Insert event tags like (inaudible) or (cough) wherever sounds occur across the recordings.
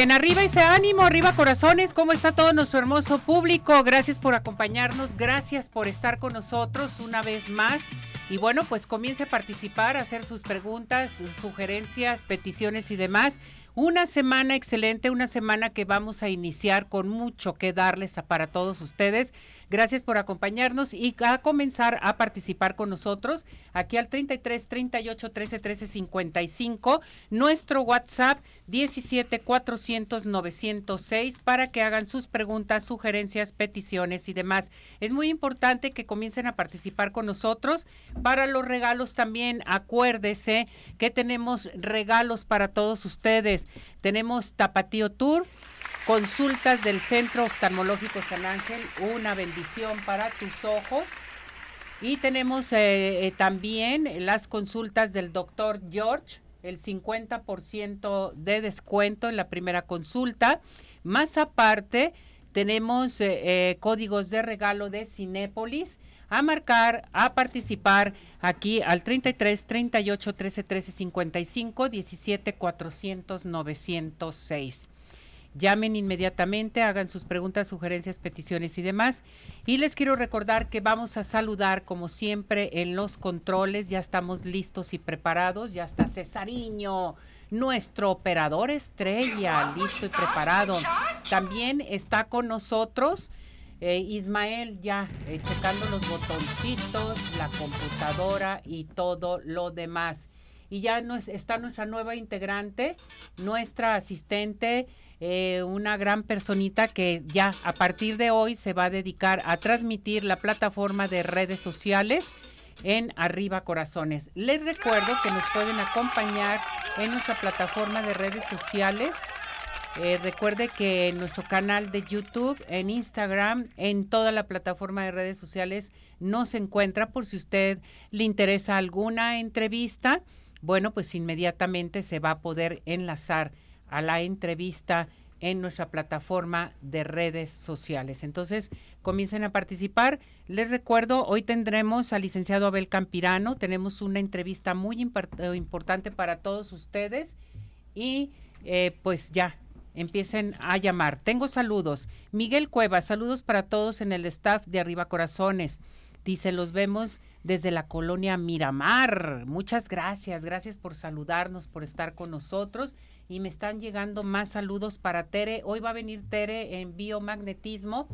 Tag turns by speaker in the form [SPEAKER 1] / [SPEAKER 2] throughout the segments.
[SPEAKER 1] Bien, arriba ese ánimo, arriba corazones, ¿cómo está todo nuestro hermoso público? Gracias por acompañarnos, gracias por estar con nosotros una vez más. Y bueno, pues comience a participar, a hacer sus preguntas, sugerencias, peticiones y demás. Una semana excelente, una semana que vamos a iniciar con mucho que darles para todos ustedes. Gracias por acompañarnos y a comenzar a participar con nosotros aquí al 33 38 13 13 55, nuestro WhatsApp 17 400 906 para que hagan sus preguntas, sugerencias, peticiones y demás. Es muy importante que comiencen a participar con nosotros. Para los regalos también, acuérdese que tenemos regalos para todos ustedes. Tenemos Tapatío Tour Consultas del Centro Oftalmológico San Ángel, una bendición para tus ojos. Y tenemos eh, eh, también las consultas del doctor George, el 50% de descuento en la primera consulta. Más aparte, tenemos eh, códigos de regalo de Cinépolis a marcar, a participar aquí al 33 38 13 13 55 17 400 906. Llamen inmediatamente, hagan sus preguntas, sugerencias, peticiones y demás. Y les quiero recordar que vamos a saludar, como siempre, en los controles. Ya estamos listos y preparados. Ya está Cesariño, nuestro operador estrella, listo y preparado. También está con nosotros eh, Ismael, ya eh, checando los botoncitos, la computadora y todo lo demás. Y ya no está nuestra nueva integrante, nuestra asistente. Eh, una gran personita que ya a partir de hoy se va a dedicar a transmitir la plataforma de redes sociales en Arriba Corazones. Les recuerdo que nos pueden acompañar en nuestra plataforma de redes sociales. Eh, recuerde que en nuestro canal de YouTube, en Instagram, en toda la plataforma de redes sociales nos encuentra por si usted le interesa alguna entrevista. Bueno, pues inmediatamente se va a poder enlazar a la entrevista en nuestra plataforma de redes sociales. Entonces, comiencen a participar. Les recuerdo, hoy tendremos al licenciado Abel Campirano, tenemos una entrevista muy importante para todos ustedes y eh, pues ya, empiecen a llamar. Tengo saludos. Miguel Cuevas, saludos para todos en el staff de Arriba Corazones. Dice, los vemos desde la colonia Miramar. Muchas gracias, gracias por saludarnos, por estar con nosotros y me están llegando más saludos para Tere. Hoy va a venir Tere en biomagnetismo.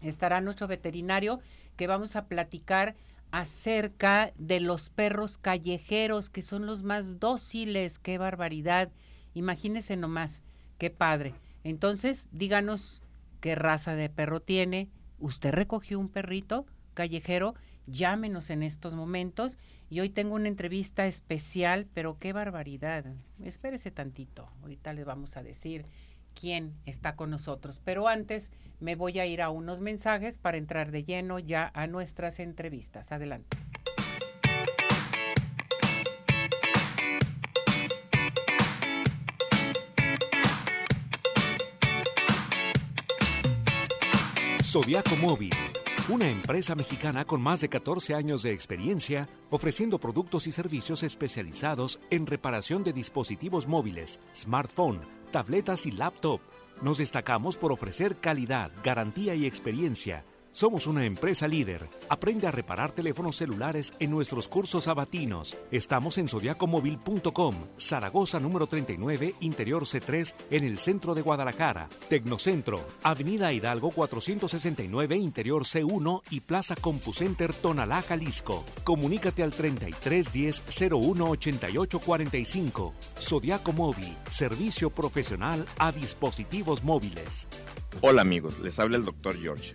[SPEAKER 1] Estará nuestro veterinario que vamos a platicar acerca de los perros callejeros que son los más dóciles. Qué barbaridad. Imagínese nomás, qué padre. Entonces, díganos qué raza de perro tiene. ¿Usted recogió un perrito callejero? Llámenos en estos momentos y hoy tengo una entrevista especial, pero qué barbaridad. Espérese tantito, ahorita les vamos a decir quién está con nosotros. Pero antes me voy a ir a unos mensajes para entrar de lleno ya a nuestras entrevistas. Adelante.
[SPEAKER 2] Zodiaco Móvil una empresa mexicana con más de 14 años de experiencia ofreciendo productos y servicios especializados en reparación de dispositivos móviles, smartphone, tabletas y laptop. Nos destacamos por ofrecer calidad, garantía y experiencia somos una empresa líder. Aprende a reparar teléfonos celulares en nuestros cursos abatinos. Estamos en zodiacomóvil.com, Zaragoza número 39, Interior C3, en el centro de Guadalajara. Tecnocentro, Avenida Hidalgo 469, Interior C1 y Plaza CompuCenter Tonalá, Jalisco. Comunícate al 3310 01 88 45. Zodiaco Móvil, servicio profesional a dispositivos móviles.
[SPEAKER 3] Hola amigos, les habla el doctor George.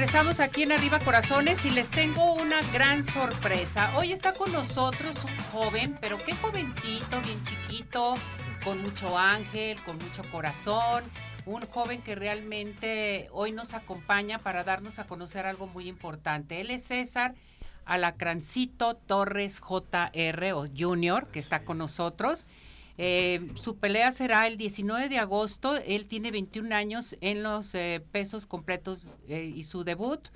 [SPEAKER 1] Regresamos, aquí en Arriba Corazones y les tengo una gran sorpresa. Hoy está con nosotros un joven, pero qué jovencito, bien chiquito, con mucho ángel, con mucho corazón. Un joven que realmente hoy nos acompaña para darnos a conocer algo muy importante. Él es César Alacrancito Torres JR o Junior, que está con nosotros. Eh, su pelea será el 19 de agosto. Él tiene 21 años en los eh, pesos completos eh, y su debut,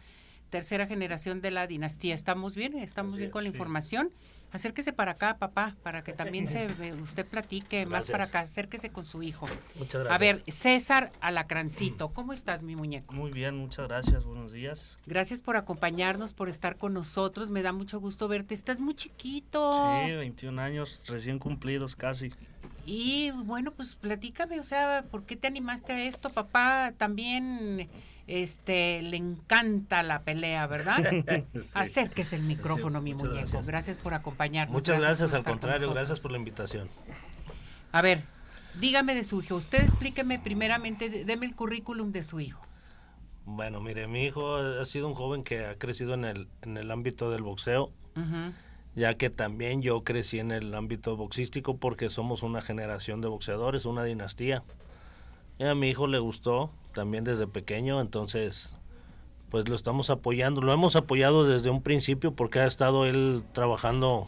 [SPEAKER 1] tercera generación de la dinastía. ¿Estamos bien? ¿Estamos bien con la información? Acérquese para acá, papá, para que también se (laughs) usted platique más para acá. Acérquese con su hijo.
[SPEAKER 4] Muchas gracias.
[SPEAKER 1] A ver, César Alacrancito, ¿cómo estás, mi muñeco?
[SPEAKER 4] Muy bien, muchas gracias. Buenos días.
[SPEAKER 1] Gracias por acompañarnos, por estar con nosotros. Me da mucho gusto verte. Estás muy chiquito.
[SPEAKER 4] Sí, 21 años recién cumplidos casi.
[SPEAKER 1] Y bueno, pues platícame, o sea, ¿por qué te animaste a esto? Papá también este le encanta la pelea, ¿verdad? (laughs) Acérquese el micrófono, mi muñeco. Gracias. por acompañarnos.
[SPEAKER 4] Muchas gracias, al contrario, gracias por la invitación.
[SPEAKER 1] A ver, dígame de su hijo. Usted explíqueme primeramente, deme el currículum de su hijo.
[SPEAKER 4] Bueno, mire, mi hijo ha sido un joven que ha crecido en el, en el ámbito del boxeo ya que también yo crecí en el ámbito boxístico porque somos una generación de boxeadores, una dinastía. Y a mi hijo le gustó también desde pequeño, entonces pues lo estamos apoyando, lo hemos apoyado desde un principio porque ha estado él trabajando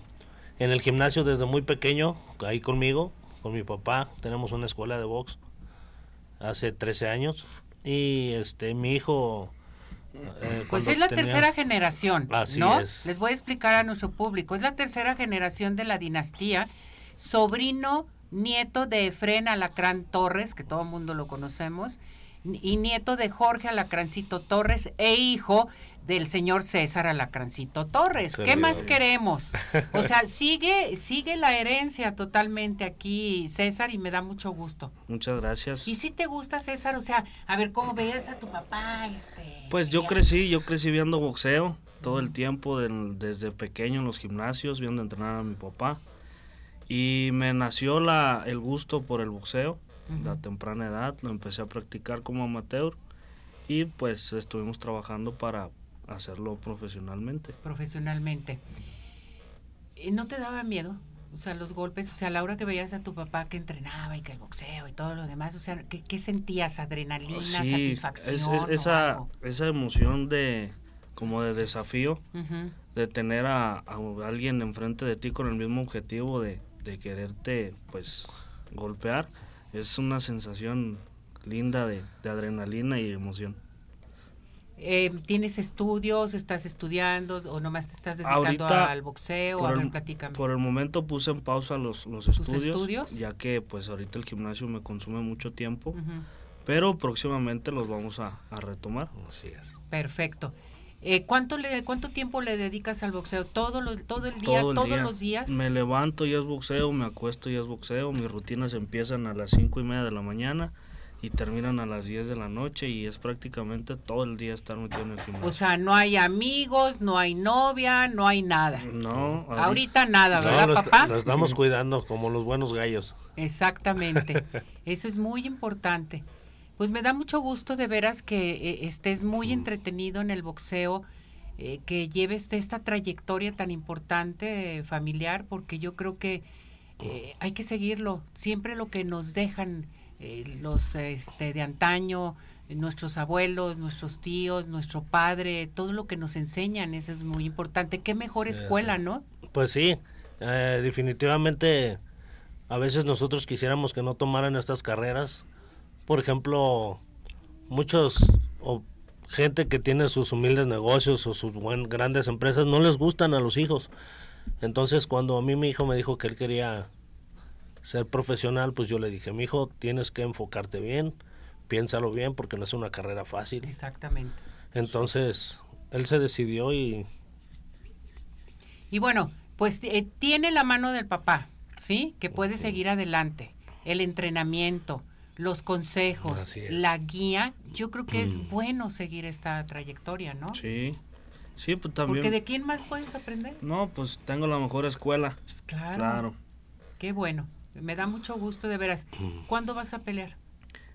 [SPEAKER 4] en el gimnasio desde muy pequeño, ahí conmigo, con mi papá, tenemos una escuela de box hace 13 años. Y este mi hijo
[SPEAKER 1] eh, pues es la tercera generación, ¿no? Les voy a explicar a nuestro público. Es la tercera generación de la dinastía, sobrino, nieto de Efren Alacrán Torres, que todo el mundo lo conocemos, y nieto de Jorge Alacrancito Torres, e hijo del señor César Alacrancito Torres. ¿Qué más queremos? O sea, (laughs) sigue, sigue la herencia totalmente aquí, César, y me da mucho gusto.
[SPEAKER 5] Muchas gracias.
[SPEAKER 1] ¿Y si te gusta, César? O sea, a ver, ¿cómo veías a tu papá? Este,
[SPEAKER 5] pues yo crecí, yo crecí viendo boxeo todo el tiempo, desde pequeño en los gimnasios, viendo entrenar a mi papá. Y me nació la, el gusto por el boxeo, la temprana edad, lo empecé a practicar como amateur y pues estuvimos trabajando para hacerlo profesionalmente.
[SPEAKER 1] Profesionalmente. ¿No te daba miedo? O sea, los golpes, o sea, a la hora que veías a tu papá que entrenaba y que el boxeo y todo lo demás, o sea, ¿qué, sentías? ¿Adrenalina, satisfacción?
[SPEAKER 5] esa, esa emoción de, como de desafío, de tener a, alguien enfrente de ti con el mismo objetivo de, de quererte, pues, golpear, es una sensación linda de, de adrenalina y emoción.
[SPEAKER 1] Eh, ¿Tienes estudios? ¿Estás estudiando o nomás te estás dedicando al boxeo?
[SPEAKER 5] Por, el, por el momento puse en pausa los, los estudios, ya que pues ahorita el gimnasio me consume mucho tiempo, pero próximamente los vamos a, retomar.
[SPEAKER 4] Así es.
[SPEAKER 1] Perfecto. Eh, ¿cuánto, le, ¿Cuánto tiempo le dedicas al boxeo? ¿Todo, todo el día? ¿Todos los días?
[SPEAKER 5] Me levanto y es boxeo, me acuesto y es boxeo. Mis rutinas empiezan a las cinco y media de la mañana y terminan a las 10 de la noche y es prácticamente todo el día estar metido en el gimnasio.
[SPEAKER 1] O sea, no hay amigos, no hay novia, no hay nada.
[SPEAKER 5] No.
[SPEAKER 1] Ahorita, nada, ¿verdad, papá?
[SPEAKER 4] Lo estamos cuidando como los buenos gallos.
[SPEAKER 1] Exactamente. (laughs) Eso es muy importante. Pues me da mucho gusto de veras que eh, estés muy entretenido en el boxeo, eh, que lleves esta trayectoria tan importante familiar, porque yo creo que eh, hay que seguirlo. Siempre lo que nos dejan los este, de antaño, nuestros abuelos, nuestros tíos, nuestro padre, todo lo que nos enseñan, eso es muy importante. Qué mejor escuela, ¿no?
[SPEAKER 4] Pues sí, eh, definitivamente a veces nosotros quisiéramos que no tomaran estas carreras. Por ejemplo, muchos o gente que tiene sus humildes negocios o sus buen, grandes empresas no les gustan a los hijos. Entonces, cuando a mí mi hijo me dijo que él quería ser profesional, pues yo le dije, mi hijo, tienes que enfocarte bien, piénsalo bien, porque no es una carrera fácil.
[SPEAKER 1] Exactamente.
[SPEAKER 4] Entonces, él se decidió y...
[SPEAKER 1] Y bueno, pues eh, tiene la mano del papá, ¿sí? Que puede seguir adelante. El entrenamiento, los consejos, la guía. Yo creo que es mm. bueno seguir esta trayectoria, ¿no?
[SPEAKER 5] Sí. Sí, pues también.
[SPEAKER 1] Porque de quién más puedes aprender?
[SPEAKER 5] No, pues tengo la mejor escuela.
[SPEAKER 1] Pues claro. Claro. Qué bueno. Me da mucho gusto, de veras. ¿Cuándo vas a pelear?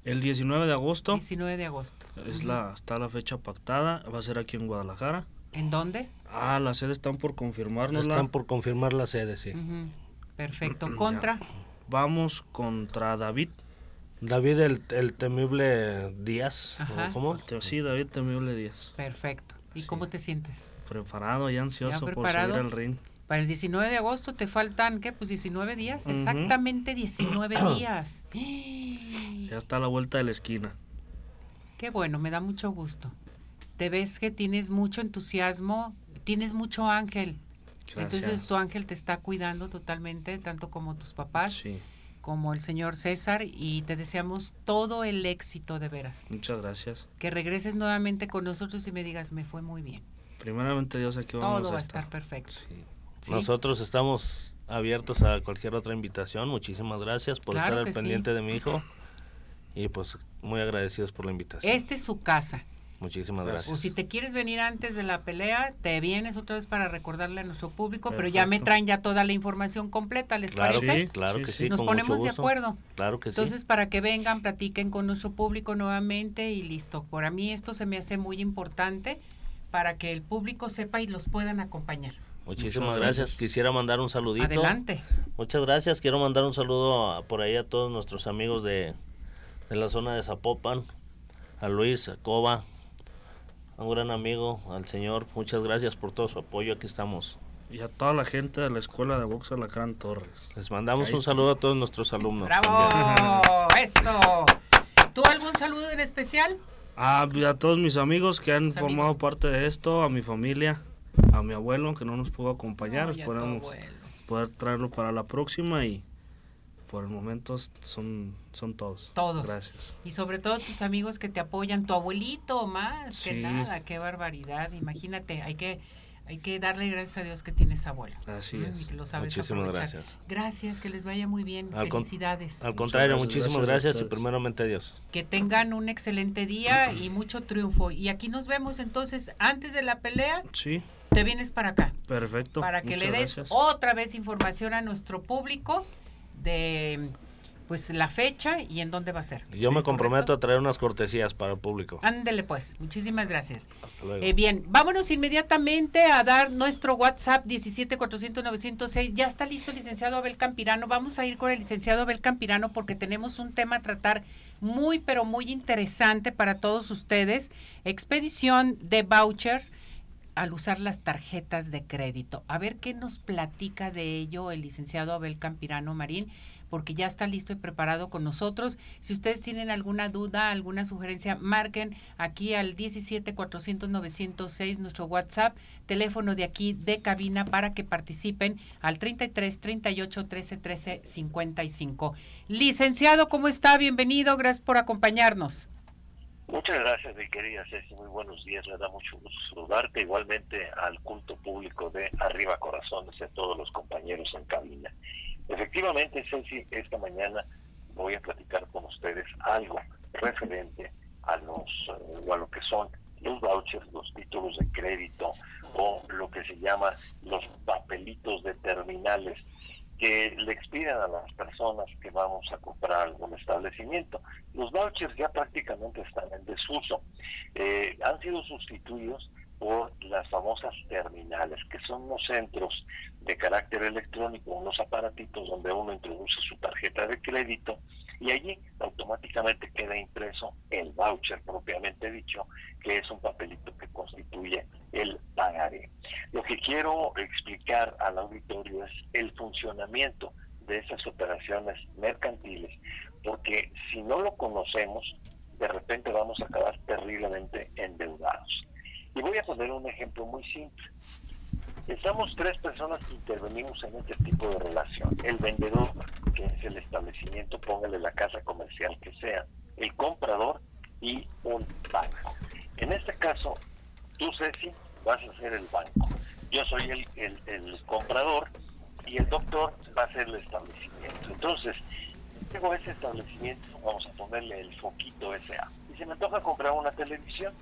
[SPEAKER 5] El 19 de agosto.
[SPEAKER 1] 19 de agosto.
[SPEAKER 5] Es la, está la fecha pactada. Va a ser aquí en Guadalajara.
[SPEAKER 1] ¿En dónde?
[SPEAKER 5] Ah, las sedes están por confirmarnos.
[SPEAKER 4] Están por confirmar la sede, sí.
[SPEAKER 1] Perfecto. (clears throat) ¿Contra?
[SPEAKER 5] Vamos contra David.
[SPEAKER 4] David el, temible Díaz. ¿Cómo?
[SPEAKER 5] Sí, David temible Díaz.
[SPEAKER 1] Perfecto. ¿Y cómo te sientes?
[SPEAKER 5] Preparado y ansioso por subir al ring.
[SPEAKER 1] Para el 19 de agosto te faltan, ¿qué? Pues 19 días. Exactamente 19 (coughs) días. (gasps)
[SPEAKER 5] Ya está a la vuelta de la esquina.
[SPEAKER 1] Qué bueno, me da mucho gusto. Te ves que tienes mucho entusiasmo, tienes mucho ángel. Entonces tu ángel te está cuidando totalmente, tanto como tus papás, como el señor César, y te deseamos todo el éxito de veras.
[SPEAKER 5] Muchas gracias.
[SPEAKER 1] Que regreses nuevamente con nosotros y me digas, me fue muy bien.
[SPEAKER 5] Primeramente Dios, aquí vamos
[SPEAKER 1] Todo
[SPEAKER 5] va
[SPEAKER 1] a estar perfecto.
[SPEAKER 4] Nosotros estamos abiertos a cualquier otra invitación. Muchísimas gracias por estar al pendiente de mi hijo. Y pues muy agradecidos por la invitación.
[SPEAKER 1] Esta es su casa.
[SPEAKER 4] Muchísimas gracias.
[SPEAKER 1] O si te quieres venir antes de la pelea, te vienes otra vez para recordarle a nuestro público, pero ya me traen ya toda la información completa, ¿les parece?
[SPEAKER 4] Sí, claro que sí.
[SPEAKER 1] Nos ponemos de acuerdo.
[SPEAKER 4] Claro que
[SPEAKER 1] sí. Entonces, para que vengan, platiquen con nuestro público nuevamente y listo. Por mí esto se me hace muy importante para que el público sepa y los puedan acompañar.
[SPEAKER 4] Muchísimas gracias. Quisiera mandar un saludito.
[SPEAKER 1] Adelante.
[SPEAKER 4] Muchas gracias. Quiero mandar un saludo por ahí a todos nuestros amigos de, la zona de Zapopan, a Luis, a Coba, a un gran amigo, al señor. Muchas gracias por todo su apoyo. Aquí estamos.
[SPEAKER 5] Y a toda la gente de la Escuela de Box Alacrán Torres.
[SPEAKER 4] Les mandamos un saludo a todos nuestros alumnos.
[SPEAKER 1] ¡Bravo! (laughs) ¡Eso! ¿Tú algún saludo en especial?
[SPEAKER 5] A, a todos mis amigos que han formado parte de esto, a mi familia a mi abuelo que no nos pudo acompañar. Esperamos poder traerlo para la próxima y por el momento son, son todos.
[SPEAKER 1] Todos.
[SPEAKER 5] Gracias.
[SPEAKER 1] Y sobre todo tus amigos que te apoyan, tu abuelito más que
[SPEAKER 5] Sí.
[SPEAKER 1] nada, qué barbaridad. Imagínate, hay que hay que darle gracias a Dios que tienes abuelo.
[SPEAKER 5] Así
[SPEAKER 1] Mm,
[SPEAKER 5] es.
[SPEAKER 1] Y que lo sabes
[SPEAKER 4] Muchísimas
[SPEAKER 1] aprovechar.
[SPEAKER 4] gracias.
[SPEAKER 1] Gracias, que les vaya muy bien.
[SPEAKER 4] Al con-
[SPEAKER 1] Felicidades.
[SPEAKER 4] Al contrario,
[SPEAKER 5] gracias,
[SPEAKER 4] muchísimas
[SPEAKER 5] gracias
[SPEAKER 4] y primeramente a Dios.
[SPEAKER 1] Que tengan un excelente día y (clears throat) mucho triunfo. Y aquí nos vemos entonces antes de la pelea.
[SPEAKER 5] Sí,
[SPEAKER 1] Te vienes para acá.
[SPEAKER 5] perfecto.
[SPEAKER 1] para que le des
[SPEAKER 5] gracias.
[SPEAKER 1] otra vez información a nuestro público de pues la fecha y en dónde va a ser.
[SPEAKER 4] Yo me comprometo
[SPEAKER 1] ¿Correcto?
[SPEAKER 4] a traer unas cortesías para el público.
[SPEAKER 1] Ándele pues, muchísimas gracias.
[SPEAKER 4] Hasta luego.
[SPEAKER 1] Eh, bien, vámonos inmediatamente a dar nuestro WhatsApp 17400906. Ya está listo el licenciado Abel Campirano. Vamos a ir con el licenciado Abel Campirano porque tenemos un tema a tratar muy, pero muy interesante para todos ustedes. Expedición de vouchers al usar las tarjetas de crédito. A ver qué nos platica de ello el licenciado Abel Campirano Marín, porque ya está listo y preparado con nosotros. Si ustedes tienen alguna duda, alguna sugerencia, marquen aquí al 17400906 nuestro WhatsApp, teléfono de aquí de cabina para que participen al 33 38 13 13 55. Licenciado, ¿cómo está? Bienvenido, gracias por acompañarnos.
[SPEAKER 6] Muchas gracias, mi querida Ceci. Muy buenos días. Me da mucho gusto saludarte. Igualmente al culto público de Arriba Corazones y a todos los compañeros en cabina. Efectivamente, Ceci, esta mañana voy a platicar con ustedes algo referente a los eh, o a lo que son los vouchers, los títulos de crédito o lo que se llama los papelitos de terminales que le expiden a las personas que vamos a comprar algún establecimiento. Los vouchers ya prácticamente están en desuso. Eh, han sido sustituidos por las famosas terminales, que son unos centros de carácter electrónico, unos aparatitos donde uno introduce su tarjeta de crédito y allí automáticamente queda impreso el voucher propiamente dicho, que es un papelito que constituye el pagaré. Lo que quiero explicar al auditorio es el funcionamiento de esas operaciones mercantiles, porque si no lo conocemos, de repente vamos a acabar terriblemente endeudados. Y voy a poner un ejemplo muy simple. Estamos tres personas que intervenimos en este tipo de relación. El vendedor, que es el establecimiento, póngale la casa comercial que sea, el comprador y un banco. En este caso, tú, Ceci, vas a ser el banco. Yo soy el, el, comprador y el doctor va a ser el establecimiento. Entonces, tengo ese establecimiento, vamos a ponerle el foquito SA. Y se me toca comprar una televisión,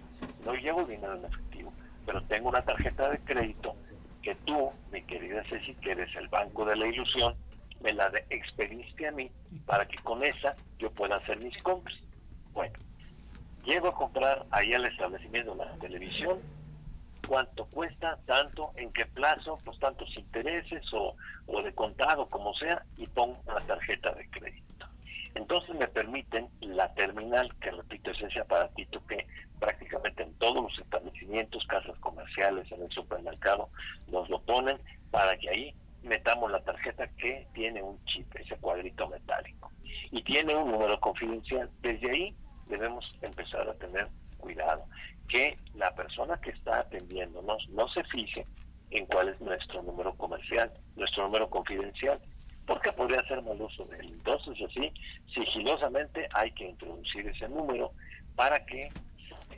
[SPEAKER 6] no llevo dinero en efectivo, pero tengo una tarjeta de crédito que tú, mi querida Ceci, que eres el banco de la ilusión, me la de- expediste a mí para que con esa yo pueda hacer mis compras. Bueno, llego a comprar ahí al establecimiento la televisión, cuánto cuesta, tanto, en qué plazo, pues tantos intereses o, o de contado, como sea, y pongo la tarjeta de crédito. Entonces me permiten la terminal, que repito, es ese aparatito que prácticamente en todos los establecimientos, casas comerciales, en el supermercado, nos lo ponen para que ahí metamos la tarjeta que tiene un chip, ese cuadrito metálico, y tiene un número confidencial. Desde ahí debemos empezar a tener cuidado, que la persona que está atendiéndonos no se fije en cuál es nuestro número comercial, nuestro número confidencial, porque podría hacer mal uso de él. Entonces, así, sigilosamente hay que introducir ese número para que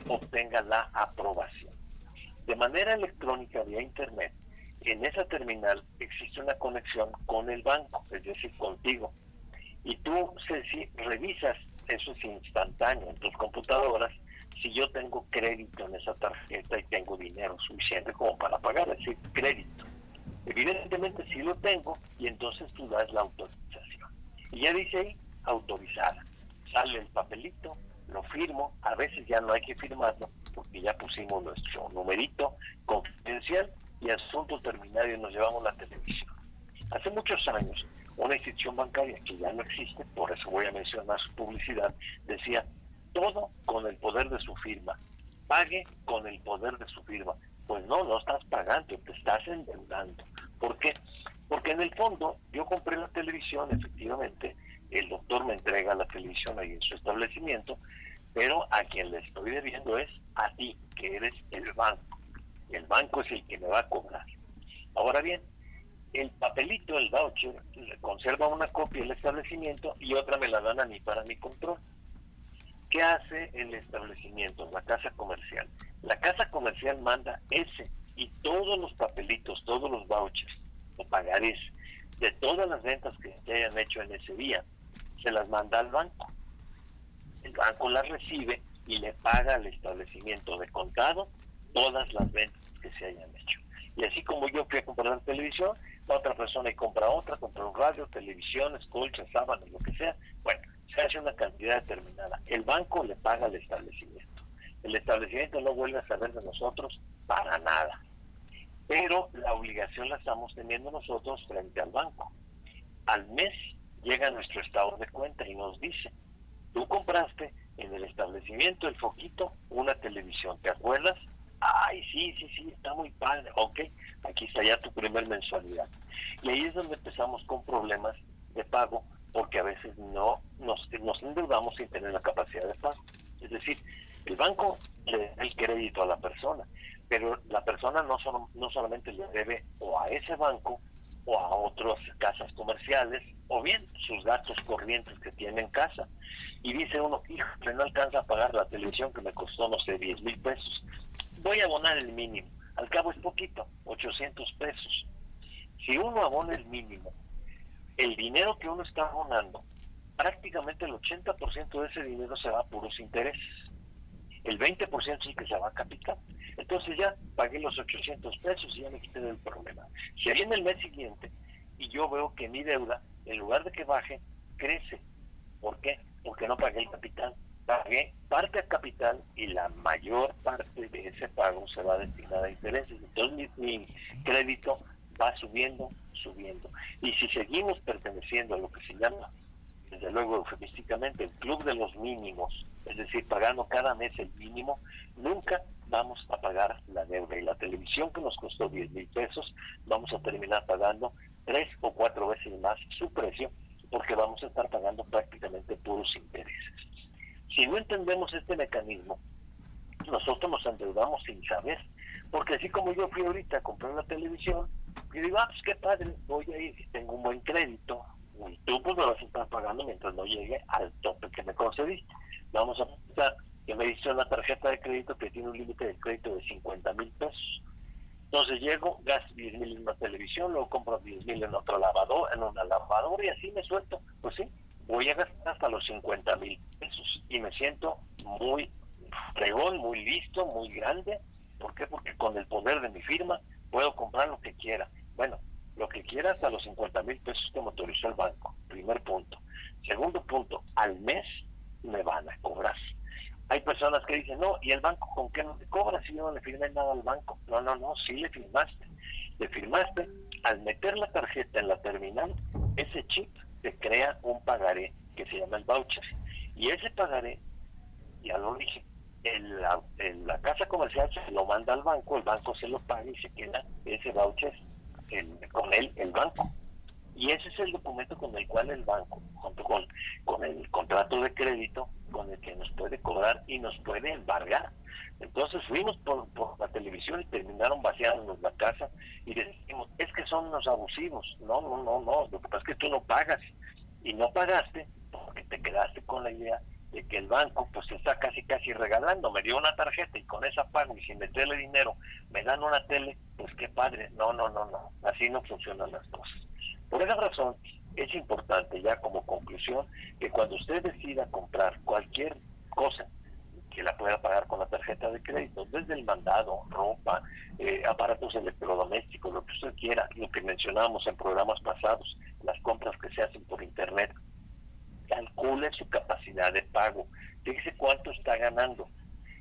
[SPEAKER 6] obtenga la aprobación. De manera electrónica, vía Internet, en esa terminal existe una conexión con el banco, es decir, contigo. Y tú, Ceci, revisas, eso es instantáneo en tus computadoras, si yo tengo crédito en esa tarjeta y tengo dinero suficiente como para pagar, es decir, crédito. Evidentemente sí lo tengo y entonces tú das la autorización. Y ya dice ahí, autorizada. Sale el papelito, lo firmo, a veces ya no hay que firmarlo porque ya pusimos nuestro numerito confidencial y asunto terminado y nos llevamos la televisión. Hace muchos años, una institución bancaria que ya no existe, por eso voy a mencionar su publicidad, decía, todo con el poder de su firma, pague con el poder de su firma. Pues no, no estás pagando, te estás endeudando. ¿Por qué? Porque en el fondo yo compré la televisión, efectivamente, el doctor me entrega la televisión ahí en su establecimiento, pero a quien le estoy debiendo es a ti, que eres el banco. El banco es el que me va a cobrar. Ahora bien, el papelito, el voucher, conserva una copia el establecimiento y otra me la dan a mí para mi control. ¿Qué hace el establecimiento, la casa comercial? La casa comercial manda ese y todos los papelitos, todos los vouchers o pagarés de todas las ventas que se hayan hecho en ese día, se las manda al banco. El banco las recibe y le paga al establecimiento de contado todas las ventas que se hayan hecho. Y así como yo fui a comprar televisión, otra persona compra otra, compra un radio, televisiones, colchas, sábanas, lo que sea. Se hace una cantidad determinada. El banco le paga al establecimiento. El establecimiento no vuelve a saber de nosotros para nada. Pero la obligación la estamos teniendo nosotros frente al banco. Al mes llega nuestro estado de cuenta y nos dice, tú compraste en el establecimiento El Foquito una televisión, ¿te acuerdas? Ay, sí, sí, sí, está muy padre. Ok, aquí está ya tu primer mensualidad. Y ahí es donde empezamos con problemas de pago, porque a veces no nos, nos endeudamos sin tener la capacidad de pago. Es decir, el banco le da el crédito a la persona, pero la persona no, solo, no solamente le debe o a ese banco o a otras casas comerciales, o bien sus gastos corrientes que tiene en casa. Y dice uno, hijo, no alcanza a pagar la televisión que me costó, no sé, 10 mil pesos voy a abonar el mínimo. Al cabo es poquito, 800 pesos. Si uno abona el mínimo, el dinero que uno está abonando, prácticamente el 80% de ese dinero se va a puros intereses. El 20% es el que se va a capital. Entonces ya pagué los 800 pesos y ya me quité del problema. Si viene el mes siguiente y yo veo que mi deuda, en lugar de que baje, crece. ¿Por qué? Porque no pagué el capital pagué parte a capital y la mayor parte de ese pago se va a destinar a intereses. Entonces mi, crédito va subiendo, subiendo. Y si seguimos perteneciendo a lo que se llama, desde luego eufemísticamente, el club de los mínimos, es decir, pagando cada mes el mínimo, nunca vamos a pagar la deuda. Y la televisión que nos costó 10 mil pesos, vamos a terminar pagando tres o cuatro veces más su precio, porque vamos a estar pagando prácticamente puros intereses. Si no entendemos este mecanismo, nosotros nos endeudamos sin saber. Porque así como yo fui ahorita a comprar una televisión, y digo, ah, pues qué padre, voy a ir, tengo un buen crédito, y tú pues me vas a estar pagando mientras no llegue al tope que me concediste. Vamos a pensar que me diste una tarjeta de crédito que tiene un límite de crédito de 50 mil pesos. Entonces llego, gasto 10 mil en una televisión, luego compro 10 mil en otro lavador, en una lavadora y así me suelto. Pues sí, voy a gastar hasta los 50 mil pesos y me siento muy fregón, muy listo, muy grande. ¿Por qué? Porque con el poder de mi firma puedo comprar lo que quiera. Bueno, lo que quiera hasta los 50 mil pesos que me autorizó el banco. Primer punto. Segundo punto, al mes me van a cobrar. Hay personas que dicen, no, ¿y el banco con qué no te cobra si yo no le firmé nada al banco? No, no, no, sí le firmaste. Le firmaste al meter la tarjeta en la terminal, ese chip se crea un pagaré que se llama el voucher. Y ese pagaré, ya lo dije, en la, la casa comercial se lo manda al banco, el banco se lo paga y se queda ese voucher con él el banco. Y ese es el documento con el cual el banco, junto con, con el contrato de crédito, con el que nos puede cobrar y nos puede embargar. Entonces fuimos por, por la televisión y terminaron vaciándonos la casa y decimos, es que son unos abusivos. No, no, no, no, lo que pasa es que tú no pagas y no pagaste porque te quedaste con la idea de que el banco pues está casi casi regalando, me dio una tarjeta y con esa pago y sin meterle dinero me dan una tele, pues qué padre, no, no, no, no, así no funcionan las cosas. Por esa razón es importante ya como conclusión que cuando usted decida comprar cualquier cosa que la pueda pagar con la tarjeta de crédito, desde el mandado, ropa, eh, aparatos electrodomésticos, lo que usted quiera, lo que mencionábamos en programas pasados, las compras que se hacen por internet, calcule su capacidad de pago, fíjese cuánto está ganando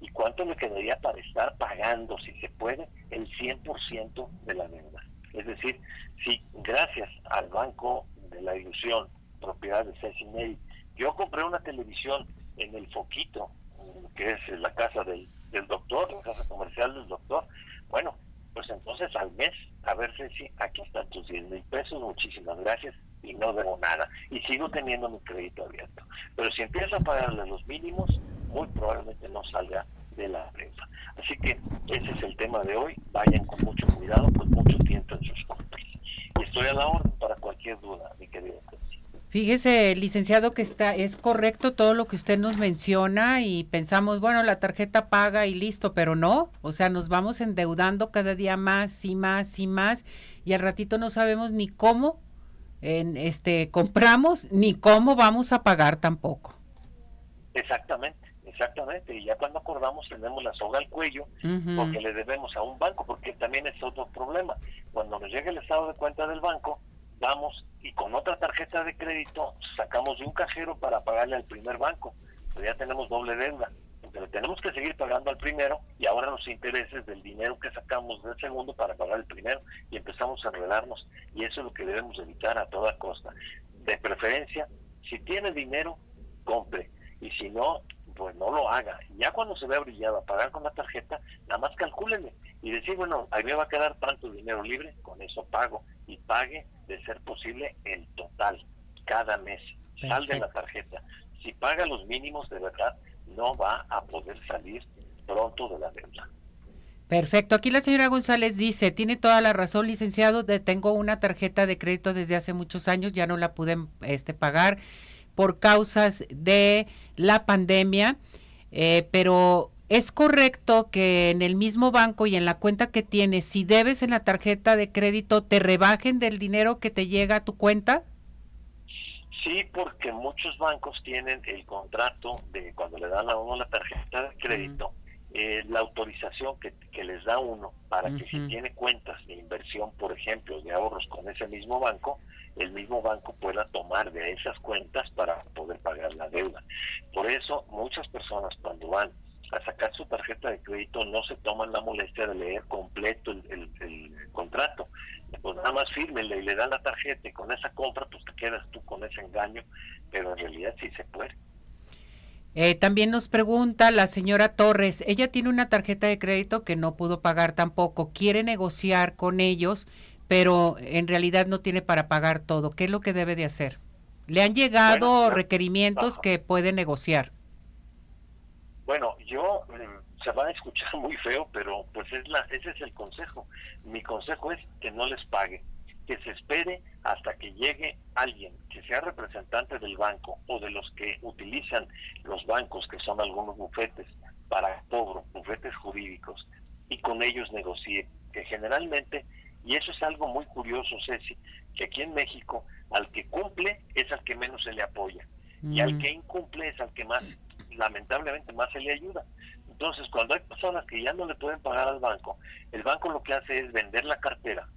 [SPEAKER 6] y cuánto le quedaría para estar pagando, si se puede, el 100% de la deuda. Es decir, si gracias al Banco de la Ilusión, propiedad de Ceci yo compré una televisión en el Foquito que es la casa del, doctor, la casa comercial del doctor. Bueno, pues entonces al mes, a ver si aquí están tus 10 mil pesos, muchísimas gracias y no debo nada. Y sigo teniendo mi crédito abierto. Pero si empiezo a pagarle los mínimos, muy probablemente no salga de la prensa. Así que ese es el tema de hoy. Vayan con mucho cuidado, con mucho tiempo en sus compras. Estoy a la orden para cualquier duda, mi querido.
[SPEAKER 1] Fíjese, licenciado, que está es correcto todo lo que usted nos menciona y pensamos, bueno, la tarjeta paga y listo, pero no, o sea, nos vamos endeudando cada día más y más y más y al ratito no sabemos ni cómo en este compramos ni cómo vamos a pagar tampoco.
[SPEAKER 6] Exactamente, exactamente. Y ya cuando acordamos tenemos la soga al cuello porque le debemos a un banco, porque también es otro problema. Cuando nos llega el estado de cuenta del banco, vamos y con otra tarjeta de crédito sacamos de un cajero para pagarle al primer banco. Pero ya tenemos doble deuda. Pero tenemos que seguir pagando al primero y ahora los intereses del dinero que sacamos del segundo para pagar el primero y empezamos a enredarnos. Y eso es lo que debemos evitar a toda costa. De preferencia, si tiene dinero, compre y si no, pues no lo haga. Ya cuando se vea brillado a pagar con la tarjeta, nada más calcúlenle y decir, bueno, ahí me va a quedar tanto dinero libre, con eso pago y pague de ser posible el total cada mes. Sal de la tarjeta. Si paga los mínimos de verdad, no va a poder salir pronto de la deuda.
[SPEAKER 1] Perfecto. Aquí la señora González dice, tiene toda la razón, licenciado, tengo una tarjeta de crédito desde hace muchos años, ya no la pude este, pagar por causas de la pandemia, eh, pero es correcto que en el mismo banco y en la cuenta que tienes, si debes en la tarjeta de crédito, te rebajen del dinero que te llega a tu cuenta.
[SPEAKER 6] Sí, porque muchos bancos tienen el contrato de cuando le dan a uno la tarjeta de crédito, eh, la autorización que, les da uno para que si tiene cuentas de inversión, por ejemplo, de ahorros con ese mismo banco, el mismo banco pueda tomar de esas cuentas para poder pagar la deuda. Por eso muchas personas cuando van a sacar su tarjeta de crédito no se toman la molestia de leer completo el, contrato. Pues nada más fírmele y le dan la tarjeta y con esa compra pues te quedas tú con ese engaño, pero en realidad sí se puede.
[SPEAKER 1] Eh, también nos pregunta la señora Torres, ella tiene una tarjeta de crédito que no pudo pagar tampoco, quiere negociar con ellos pero en realidad no tiene para pagar todo. ¿Qué es lo que debe de hacer? Le han llegado requerimientos que puede negociar.
[SPEAKER 6] Bueno, yo mm, se va a escuchar muy feo, pero pues es la, ese es el consejo. Mi consejo es que no les pague, que se espere hasta que llegue alguien que sea representante del banco o de los que utilizan los bancos, que son algunos bufetes para cobro, bufetes jurídicos, y con ellos negocie, que generalmente y eso es algo muy curioso, Ceci, que aquí en México al que cumple es al que menos se le apoya y al mm. que incumple es al que más, lamentablemente, más se le ayuda. Entonces, cuando hay personas que ya no le pueden pagar al banco, el banco lo que hace es vender la cartera,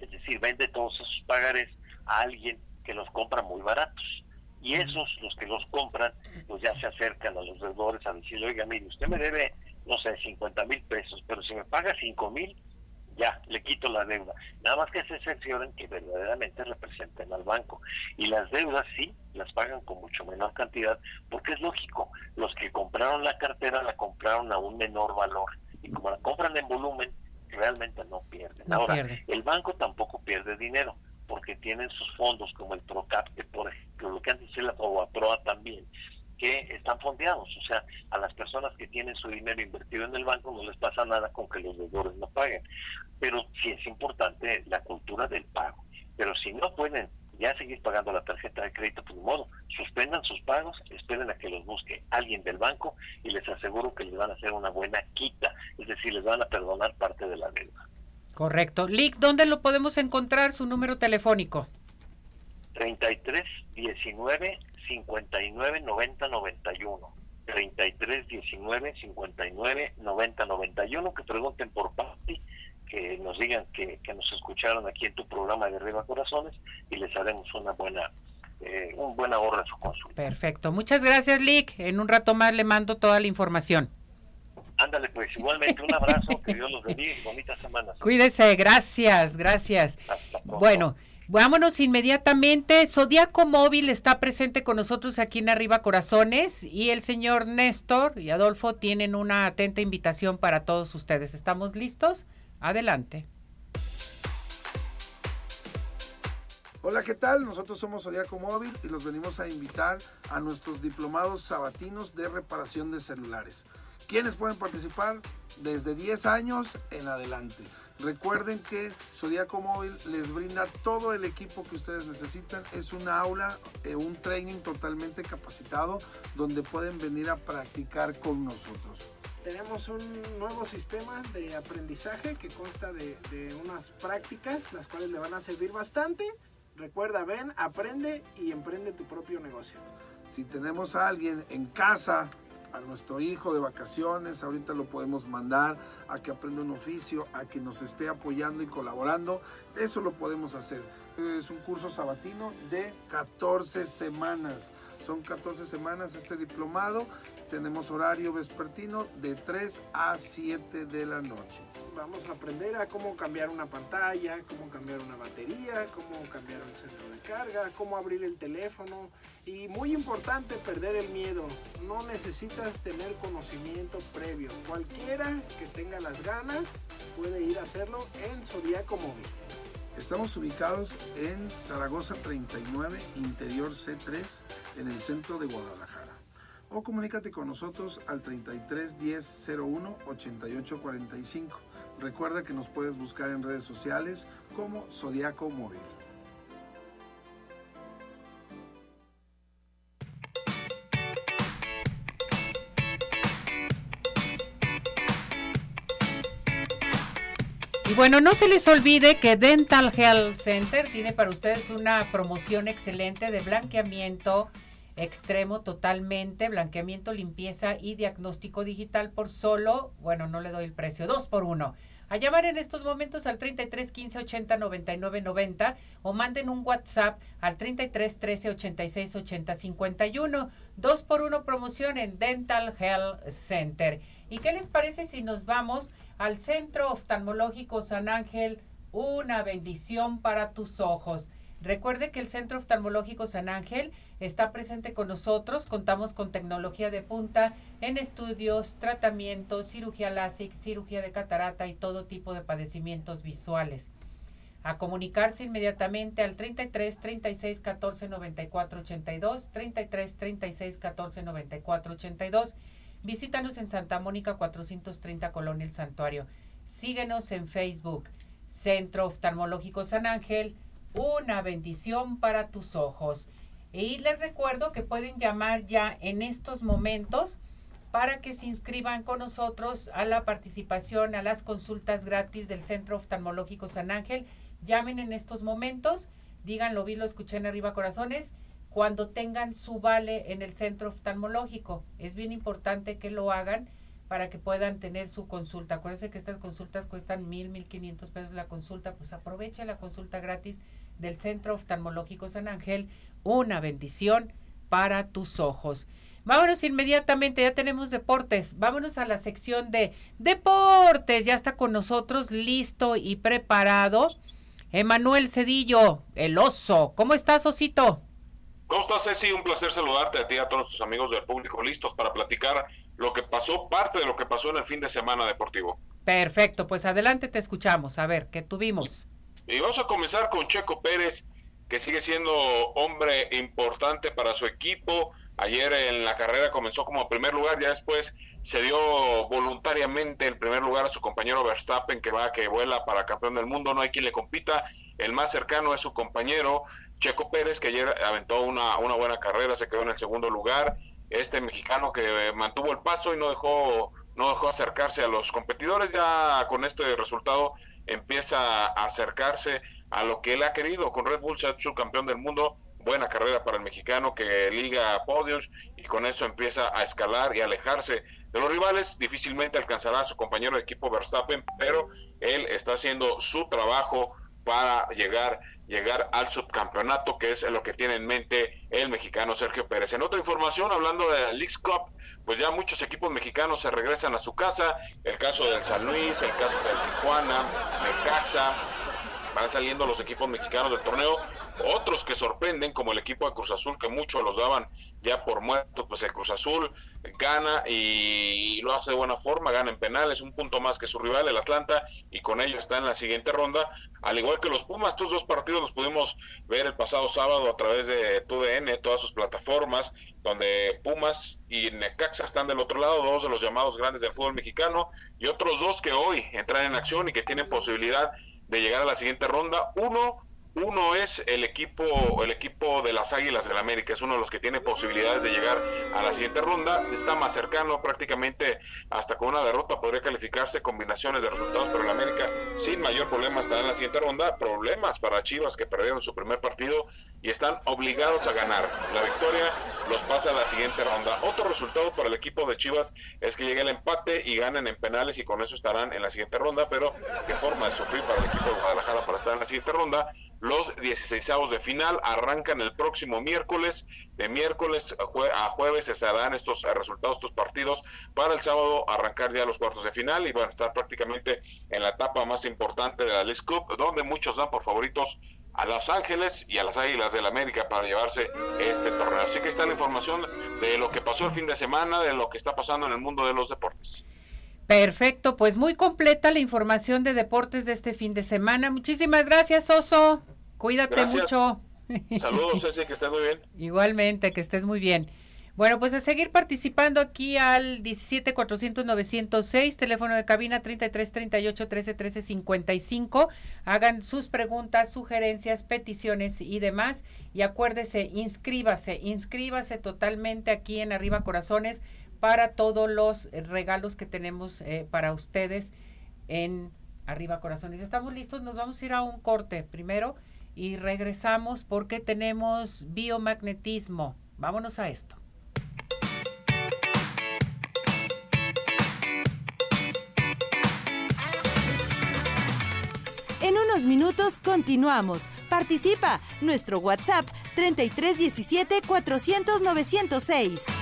[SPEAKER 6] es decir, vende todos esos pagares a alguien que los compra muy baratos. Y esos, los que los compran, pues ya se acercan a los deudores a decirle, oiga, mire, usted me debe, no sé, 50 mil pesos, pero si me paga 5 mil, ya, le quito la deuda. Nada más que se cercioren que verdaderamente representen al banco. Y las deudas sí, las pagan con mucho menor cantidad, porque es lógico, los que compraron la cartera la compraron a un menor valor. Y como la compran en volumen, realmente no pierden. Ahora, el banco tampoco pierde dinero, porque tienen sus fondos como el PROCAP, que por ejemplo, lo que antes era la PROA también, que están fondeados, o sea, a las personas que tienen su dinero invertido en el banco no les pasa nada con que los deudores no paguen. Pero sí es importante la cultura del pago. Pero si no pueden ya seguir pagando la tarjeta de crédito, pues de modo, suspendan sus pagos, esperen a que los busque alguien del banco y les aseguro que les van a hacer una buena quita, es decir, les van a perdonar parte de la deuda.
[SPEAKER 1] Correcto. Lick, ¿dónde lo podemos encontrar? Su número telefónico.
[SPEAKER 6] 33 19 59 90 91. 33 19 59 90 91. Que pregunten por Patti, que nos digan que, nos escucharon aquí en tu programa de Arriba Corazones y les haremos una buena eh, un buen ahorro en su consulta.
[SPEAKER 1] Perfecto. Muchas gracias, Lick. En un rato más le mando toda la información.
[SPEAKER 6] Ándale, pues igualmente un abrazo, que Dios los bendiga y bonitas semanas.
[SPEAKER 1] Cuídese, gracias, gracias. Bueno. Vámonos inmediatamente. Zodíaco Móvil está presente con nosotros aquí en Arriba Corazones y el señor Néstor y Adolfo tienen una atenta invitación para todos ustedes. ¿Estamos listos? Adelante.
[SPEAKER 7] Hola, ¿qué tal? Nosotros somos Zodíaco Móvil y los venimos a invitar a nuestros diplomados sabatinos de reparación de celulares. ¿Quiénes pueden participar? Desde 10 años en adelante. Recuerden que Zodiaco Móvil les brinda todo el equipo que ustedes necesitan. Es una aula, eh, un training totalmente capacitado donde pueden venir a practicar con nosotros.
[SPEAKER 8] Tenemos un nuevo sistema de aprendizaje que consta de, de unas prácticas, las cuales le van a servir bastante. Recuerda, ven, aprende y emprende tu propio negocio.
[SPEAKER 7] Si tenemos a alguien en casa a nuestro hijo de vacaciones, ahorita lo podemos mandar a que aprenda un oficio, a que nos esté apoyando y colaborando, eso lo podemos hacer. Es un curso sabatino de 14 semanas. Son 14 semanas este diplomado. Tenemos horario vespertino de 3 a 7 de la noche.
[SPEAKER 8] Vamos a aprender a cómo cambiar una pantalla, cómo cambiar una batería, cómo cambiar un centro de carga, cómo abrir el teléfono y muy importante perder el miedo. No necesitas tener conocimiento previo. Cualquiera que tenga las ganas puede ir a hacerlo en Zodiaco Móvil.
[SPEAKER 7] Estamos ubicados en Zaragoza 39, interior C3, en el centro de Guadalajara. O comunícate con nosotros al 33 10 01 88 45. Recuerda que nos puedes buscar en redes sociales como Zodiaco Móvil.
[SPEAKER 1] Y bueno, no se les olvide que Dental Health Center tiene para ustedes una promoción excelente de blanqueamiento extremo totalmente, blanqueamiento, limpieza y diagnóstico digital por solo, bueno, no le doy el precio, dos por uno. A llamar en estos momentos al 33 15 80 99 90 o manden un WhatsApp al 33 13 86 80 51. Dos por uno promoción en Dental Health Center. ¿Y qué les parece si nos vamos al Centro Oftalmológico San Ángel? Una bendición para tus ojos. Recuerde que el Centro Oftalmológico San Ángel está presente con nosotros. Contamos con tecnología de punta en estudios, tratamientos, cirugía láser, cirugía de catarata y todo tipo de padecimientos visuales. A comunicarse inmediatamente al 33 36 14 94 82, 33 36 14 94 82. Visítanos en Santa Mónica 430 Colonia El Santuario. Síguenos en Facebook, Centro Oftalmológico San Ángel una bendición para tus ojos. Y les recuerdo que pueden llamar ya en estos momentos para que se inscriban con nosotros a la participación, a las consultas gratis del Centro Oftalmológico San Ángel. Llamen en estos momentos, díganlo, vi, lo escuché en arriba corazones, cuando tengan su vale en el Centro Oftalmológico. Es bien importante que lo hagan para que puedan tener su consulta. Acuérdense que estas consultas cuestan mil, mil quinientos pesos la consulta, pues aprovecha la consulta gratis del Centro Oftalmológico San Ángel, una bendición para tus ojos. Vámonos inmediatamente, ya tenemos deportes. Vámonos a la sección de deportes. Ya está con nosotros listo y preparado. Emanuel Cedillo, el oso. ¿Cómo estás, Osito?
[SPEAKER 9] ¿Cómo estás, Ceci? Un placer saludarte a ti y a todos tus amigos del público listos para platicar lo que pasó, parte de lo que pasó en el fin de semana deportivo.
[SPEAKER 1] Perfecto, pues adelante te escuchamos. A ver, ¿qué tuvimos?
[SPEAKER 9] Y vamos a comenzar con Checo Pérez, que sigue siendo hombre importante para su equipo. Ayer en la carrera comenzó como primer lugar, ya después se dio voluntariamente el primer lugar a su compañero Verstappen, que va que vuela para campeón del mundo. No hay quien le compita. El más cercano es su compañero Checo Pérez, que ayer aventó una, una buena carrera, se quedó en el segundo lugar. Este mexicano que mantuvo el paso y no dejó, no dejó acercarse a los competidores. Ya con este resultado empieza a acercarse a lo que él ha querido. Con Red Bull se ha hecho campeón del mundo. Buena carrera para el mexicano que liga podios y con eso empieza a escalar y alejarse de los rivales. Difícilmente alcanzará a su compañero de equipo Verstappen, pero él está haciendo su trabajo para llegar llegar al subcampeonato, que es lo que tiene en mente el mexicano Sergio Pérez. En otra información, hablando de la League Cup, pues ya muchos equipos mexicanos se regresan a su casa, el caso del San Luis, el caso del Tijuana, Caxa van saliendo los equipos mexicanos del torneo, otros que sorprenden, como el equipo de Cruz Azul, que muchos los daban ya por muerto, pues el Cruz Azul gana y lo hace de buena forma, gana en penales, un punto más que su rival, el Atlanta, y con ello está en la siguiente ronda, al igual que los Pumas, estos dos partidos los pudimos ver el pasado sábado a través de TUDN, todas sus plataformas, donde Pumas y Necaxa están del otro lado, dos de los llamados grandes del fútbol mexicano, y otros dos que hoy entran en acción y que tienen posibilidad de llegar a la siguiente ronda. Uno, uno es el equipo, el equipo de las Águilas del América, es uno de los que tiene posibilidades de llegar a la siguiente ronda, está más cercano, prácticamente hasta con una derrota podría calificarse combinaciones de resultados, pero el América sin mayor problema estará en la siguiente ronda, problemas para Chivas que perdieron su primer partido y están obligados a ganar. La victoria los pasa a la siguiente ronda. Otro resultado para el equipo de Chivas es que llegue el empate y ganen en penales y con eso estarán en la siguiente ronda, pero qué forma de sufrir para el equipo de Guadalajara para estar en la siguiente ronda. Los 16 de final arrancan el próximo miércoles. De miércoles a, jueves se darán estos eh, resultados, estos partidos, para el sábado arrancar ya los cuartos de final y van a estar prácticamente en la etapa más importante de la League Cup, donde muchos dan por favoritos a Los Ángeles y a las Águilas del América para llevarse este torneo. Así que está la información de lo que pasó el fin de semana, de lo que está pasando en el mundo de los deportes.
[SPEAKER 1] Perfecto, pues muy completa la información de deportes de este fin de semana. Muchísimas gracias, Oso. Cuídate mucho.
[SPEAKER 9] Saludos, (laughs) Ceci, que estés muy bien.
[SPEAKER 1] Igualmente, que estés muy bien. Bueno, pues a seguir participando aquí al 17 400 906, teléfono de cabina 33 38 13 13 55. Hagan sus preguntas, sugerencias, peticiones y demás. Y acuérdese, inscríbase, inscríbase totalmente aquí en Arriba Corazones para todos los regalos que tenemos eh, para ustedes en Arriba Corazones. Estamos listos, nos vamos a ir a un corte primero y regresamos porque tenemos biomagnetismo. Vámonos a esto.
[SPEAKER 10] En unos minutos continuamos. Participa. Nuestro WhatsApp 3317 400 906.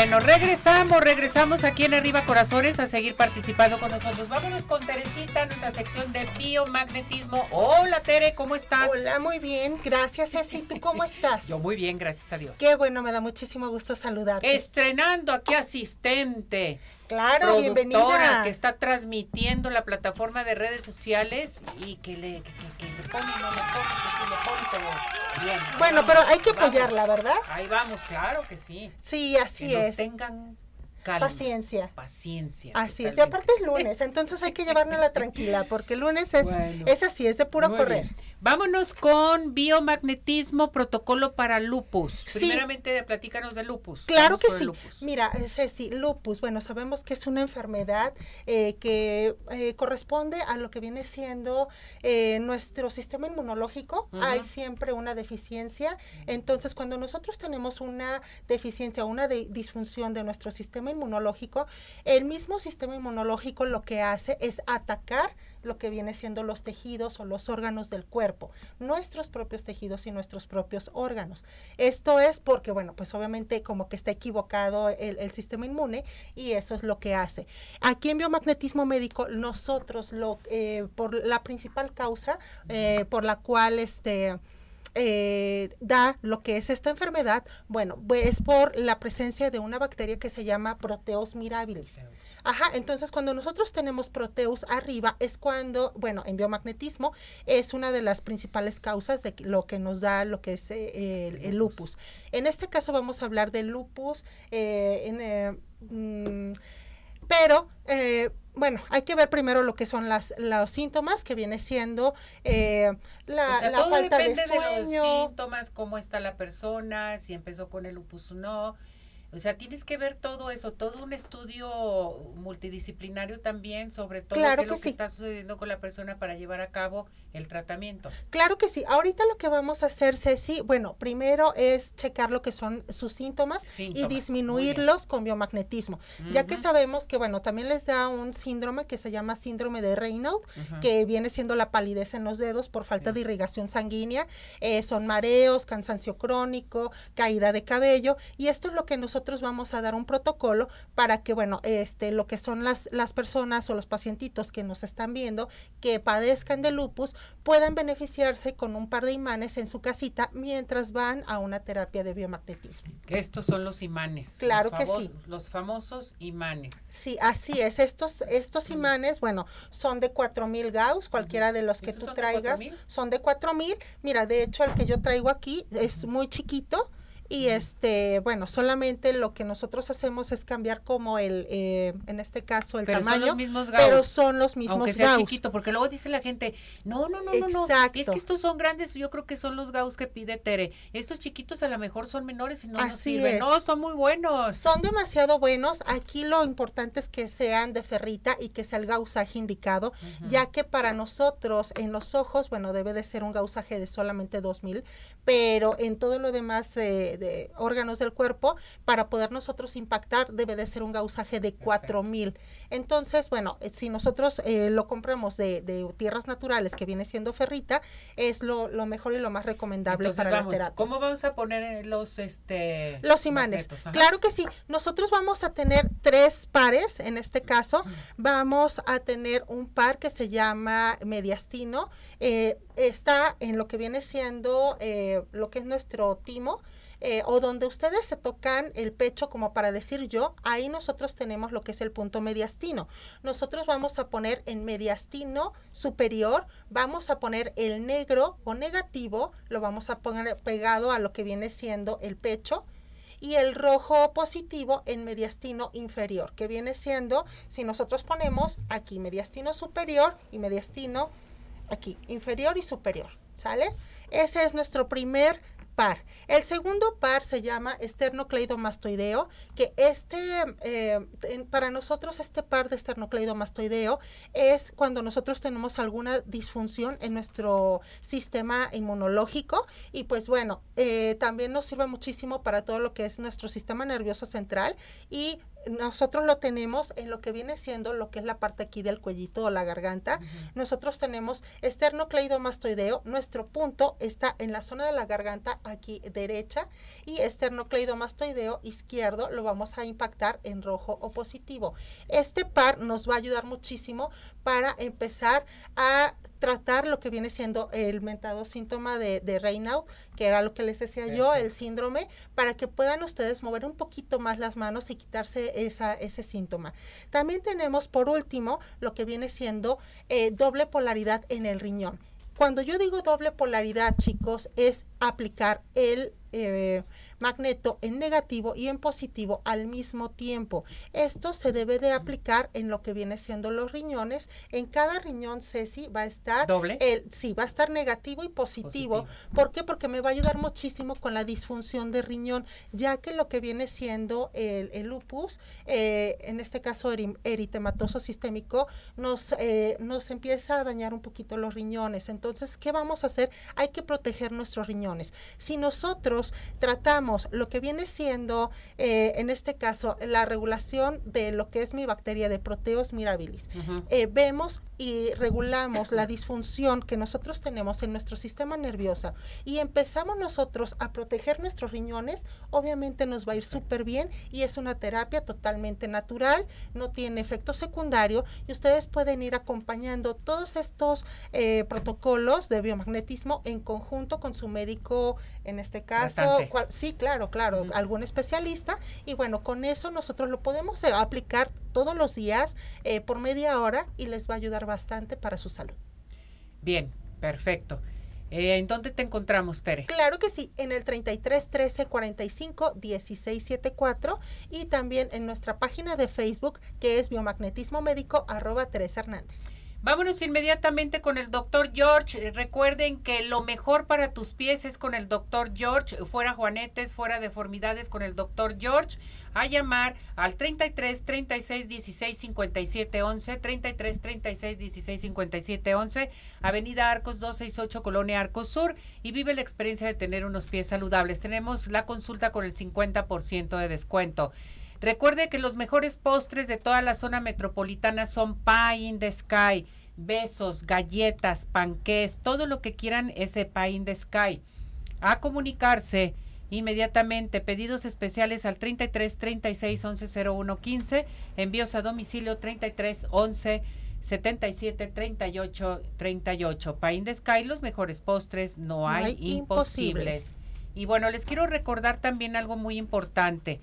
[SPEAKER 1] Bueno, regresamos, regresamos aquí en Arriba Corazones a seguir participando con nosotros. Vámonos con Teresita, nuestra sección de biomagnetismo. Hola Tere, ¿cómo estás?
[SPEAKER 11] Hola, muy bien, gracias Ceci, ¿tú cómo estás? (laughs)
[SPEAKER 1] Yo muy bien, gracias a Dios.
[SPEAKER 11] Qué bueno, me da muchísimo gusto saludarte.
[SPEAKER 1] Estrenando aquí asistente.
[SPEAKER 11] Claro, bienvenida.
[SPEAKER 1] que está transmitiendo la plataforma de redes sociales y que le, que, que, le pone, no le pone, que sí le pone, pero bien.
[SPEAKER 11] Bueno, pero hay que apoyarla, ¿verdad?
[SPEAKER 1] Ahí vamos, claro que sí.
[SPEAKER 11] Sí, así
[SPEAKER 1] que
[SPEAKER 11] es.
[SPEAKER 1] Nos tengan calma.
[SPEAKER 11] Paciencia.
[SPEAKER 1] Paciencia.
[SPEAKER 11] Así es. Y aparte es lunes, entonces hay que llevárnosla tranquila, porque el lunes es,
[SPEAKER 1] Bueno.
[SPEAKER 11] es así, es de puro correr.
[SPEAKER 1] Vámonos con biomagnetismo, protocolo para lupus.
[SPEAKER 11] Sí.
[SPEAKER 1] Primeramente, platícanos de lupus.
[SPEAKER 11] Claro
[SPEAKER 1] Vamos
[SPEAKER 11] que sí.
[SPEAKER 1] lupus.
[SPEAKER 11] Mira, eh, Ceci, lupus, bueno, sabemos que es una enfermedad eh, que eh, corresponde a lo que viene siendo eh, nuestro sistema inmunológico. Hay siempre una deficiencia. Entonces, cuando nosotros tenemos una deficiencia, una de- disfunción de nuestro sistema inmunológico, el mismo sistema inmunológico lo que hace es atacar lo que viene siendo los tejidos o los órganos del cuerpo, nuestros propios tejidos y nuestros propios órganos. Esto es porque, bueno, pues obviamente como que está equivocado el, sistema inmune y eso es lo que hace. Aquí en biomagnetismo médico, nosotros, lo, eh, por la principal causa eh, por la cual este eh, da lo que es esta enfermedad, bueno, pues, es por la presencia de una bacteria que se llama Proteus mirabilis. Ajá, entonces cuando nosotros tenemos Proteus arriba es cuando, bueno, en biomagnetismo es una de las principales causas de lo que nos da lo que es eh, el, el lupus. En este caso vamos a hablar del lupus, eh, en, eh, mm, pero eh, bueno, hay que ver primero lo que son las, los síntomas, que viene siendo eh, la,
[SPEAKER 1] O sea,
[SPEAKER 11] la
[SPEAKER 1] todo
[SPEAKER 11] falta de
[SPEAKER 1] depende de,
[SPEAKER 11] sueño.
[SPEAKER 1] los síntomas, cómo está la persona, si empezó con el lupus o no. O sea, tienes que ver todo eso, todo un estudio multidisciplinario también sobre todo qué lo que está sucediendo con la persona para llevar a cabo el tratamiento.
[SPEAKER 11] Claro que sí. Ahorita lo que vamos a hacer, Ceci, bueno, primero es checar lo que son sus síntomas, y disminuirlos con biomagnetismo, ya que sabemos que, bueno, también les da un síndrome que se llama síndrome de Raynaud, que viene siendo la palidez en los dedos por falta de irrigación sanguínea, eh, son mareos, cansancio crónico, caída de cabello, y esto es lo que nosotros nosotros vamos a dar un protocolo para que, bueno, este, lo que son las, las personas o los pacientitos que nos están viendo que padezcan de lupus puedan beneficiarse con un par de imanes en su casita mientras van a una terapia de biomagnetismo.
[SPEAKER 1] Estos son los imanes.
[SPEAKER 11] Claro que sí.
[SPEAKER 1] Los famosos imanes.
[SPEAKER 11] Sí, así es. Estos, estos imanes, bueno, son de 4000 Gauss, cualquiera de los que tú traigas. son de 4000. Mira, de hecho, el que yo traigo aquí es muy chiquito y este, bueno, solamente lo que nosotros hacemos es cambiar como el, eh, en este caso, el tamaño. Son los mismos Gauss, pero son los mismos
[SPEAKER 1] aunque sea chiquito, porque luego dice la gente, no, no, no, no, no, es que estos son grandes, yo creo que son los Gauss que pide Tere. Estos chiquitos a lo mejor son menores y no nos sirven. No, son muy buenos.
[SPEAKER 11] Son demasiado buenos. Aquí lo importante es que sean de ferrita y que sea el gausaje indicado, ya que para nosotros en los ojos, bueno, debe de ser un gausaje de solamente 2000, pero en todo lo demás eh, de órganos del cuerpo, para poder nosotros impactar debe de ser un gausaje de 4000. Entonces, bueno, eh, si nosotros eh, lo compramos de, tierras naturales, que viene siendo ferrita, es lo, mejor y lo más recomendable para la terapia.
[SPEAKER 1] ¿Cómo vamos a poner los este
[SPEAKER 11] los imanes? Claro que sí. Nosotros vamos a tener tres pares, en este caso, vamos a tener un par que se llama mediastino, eh, está en lo que viene siendo eh, lo que es nuestro timo. Eh, o donde ustedes se tocan el pecho como para decir yo, ahí nosotros tenemos lo que es el punto mediastino. Nosotros vamos a poner en mediastino superior, vamos a poner el negro o negativo, lo vamos a poner pegado a lo que viene siendo el pecho y el rojo positivo en mediastino inferior, que viene siendo, si nosotros ponemos aquí mediastino superior y mediastino aquí, inferior y superior, ¿sale? Ese es nuestro primer par. El segundo par se llama esternocleidomastoideo, que este, eh, para nosotros este par de esternocleidomastoideo es cuando nosotros tenemos alguna disfunción en nuestro sistema inmunológico y pues bueno, eh, también nos sirve muchísimo para todo lo que es nuestro sistema nervioso central y nosotros lo tenemos en lo que viene siendo lo que es la parte aquí del cuellito o la garganta. Nosotros tenemos esternocleidomastoideo. Nuestro punto está en la zona de la garganta aquí derecha y esternocleidomastoideo izquierdo lo vamos a impactar en rojo o positivo. Este par nos va a ayudar muchísimo para empezar a tratar lo que viene siendo el mentado síntoma de, de Raynaud, que era lo que les decía yo, el síndrome, para que puedan ustedes mover un poquito más las manos y quitarse esa, ese síntoma. También tenemos, por último, lo que viene siendo eh, doble polaridad en el riñón. Cuando yo digo doble polaridad, chicos, es aplicar el... Eh, magneto en negativo y en positivo al mismo tiempo. Esto se debe de aplicar en lo que viene siendo los riñones. En cada riñón, Ceci, va a estar...
[SPEAKER 1] ¿Doble?
[SPEAKER 11] El, sí, va a estar negativo y positivo. ¿Por qué? Porque me va a ayudar muchísimo con la disfunción de riñón, ya que lo que viene siendo el, lupus, eh, en este caso eritematoso sistémico, nos, eh, nos empieza a dañar un poquito los riñones. Entonces, ¿qué vamos a hacer? Hay que proteger nuestros riñones. Si nosotros tratamos lo que viene siendo, eh, en este caso, la regulación de lo que es mi bacteria de Proteus mirabilis. Eh, vemos y regulamos la disfunción que nosotros tenemos en nuestro sistema nervioso y empezamos nosotros a proteger nuestros riñones, obviamente nos va a ir súper bien y es una terapia totalmente natural, no tiene efecto secundario y ustedes pueden ir acompañando todos estos eh, protocolos de biomagnetismo en conjunto con su médico, en este caso, sí, claro, claro, algún especialista y bueno, con eso nosotros lo podemos eh, aplicar todos los días eh, por media hora y les va a ayudar bastante para su salud.
[SPEAKER 1] Bien, perfecto. Eh, ¿En dónde te encontramos, Tere?
[SPEAKER 11] Claro que sí, en el 33 13 45 16 74 y también en nuestra página de Facebook que es biomagnetismo médico arroba Teresa Hernández.
[SPEAKER 1] Vámonos inmediatamente con el doctor George. Eh, recuerden que lo mejor para tus pies es con el doctor George. Fuera juanetes, fuera deformidades con el doctor George. A llamar al 33 36 16 57 11, 33 36 16 57 11, Avenida Arcos 268, Colonia Arcos Sur. Y vive la experiencia de tener unos pies saludables. Tenemos la consulta con el 50% de descuento. Recuerde que los mejores postres de toda la zona metropolitana son Pie in the Sky, besos, galletas, panqués, todo lo que quieran ese Pie in the Sky. A comunicarse inmediatamente pedidos especiales al 33 36 11 01 15, envíos a domicilio 33 11 77 38 38. Pie in the Sky, los mejores postres, no, hay, imposibles. Y bueno, les quiero recordar también algo muy importante.